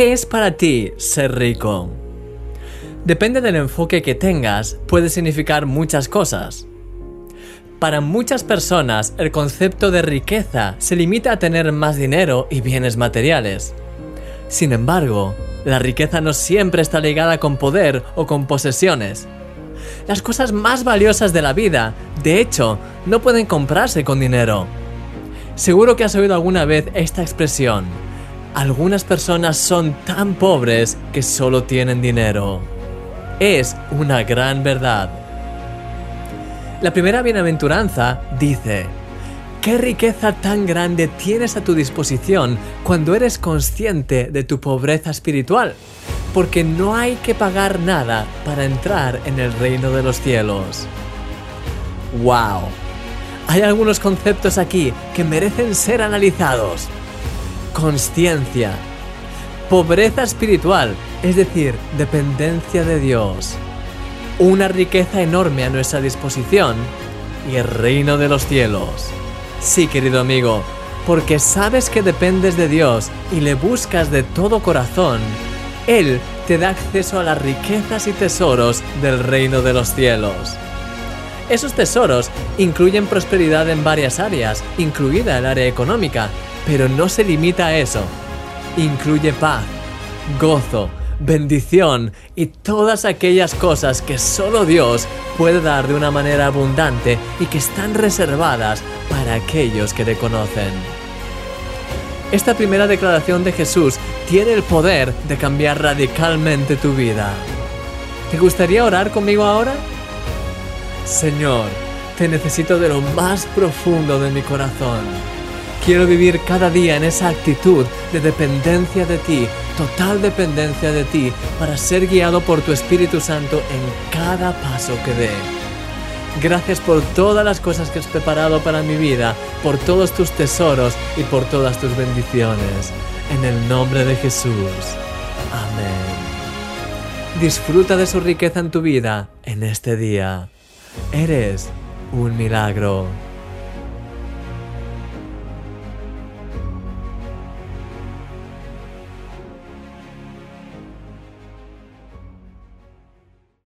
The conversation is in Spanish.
¿Qué es para ti ser rico? Depende del enfoque que tengas, puede significar muchas cosas. Para muchas personas, el concepto de riqueza se limita a tener más dinero y bienes materiales. Sin embargo, la riqueza no siempre está ligada con poder o con posesiones. Las cosas más valiosas de la vida, de hecho, no pueden comprarse con dinero. Seguro que has oído alguna vez esta expresión. Algunas personas son tan pobres que solo tienen dinero. Es una gran verdad. La primera bienaventuranza dice, ¿Qué riqueza tan grande tienes a tu disposición cuando eres consciente de tu pobreza espiritual? Porque no hay que pagar nada para entrar en el reino de los cielos. ¡Wow! Hay algunos conceptos aquí que merecen ser analizados. Consciencia. Pobreza espiritual, es decir, dependencia de Dios. Una riqueza enorme a nuestra disposición y el reino de los cielos. Sí, querido amigo, porque sabes que dependes de Dios y le buscas de todo corazón, Él te da acceso a las riquezas y tesoros del reino de los cielos. Esos tesoros incluyen prosperidad en varias áreas, incluida el área económica, pero no se limita a eso. Incluye paz, gozo, bendición y todas aquellas cosas que solo Dios puede dar de una manera abundante y que están reservadas para aquellos que le conocen. Esta primera declaración de Jesús tiene el poder de cambiar radicalmente tu vida. ¿Te gustaría orar conmigo ahora? Señor, te necesito de lo más profundo de mi corazón. Quiero vivir cada día en esa actitud de dependencia de ti, total dependencia de ti, para ser guiado por tu Espíritu Santo en cada paso que dé. Gracias por todas las cosas que has preparado para mi vida, por todos tus tesoros y por todas tus bendiciones. En el nombre de Jesús. Amén. Disfruta de su riqueza en tu vida en este día. Eres un milagro.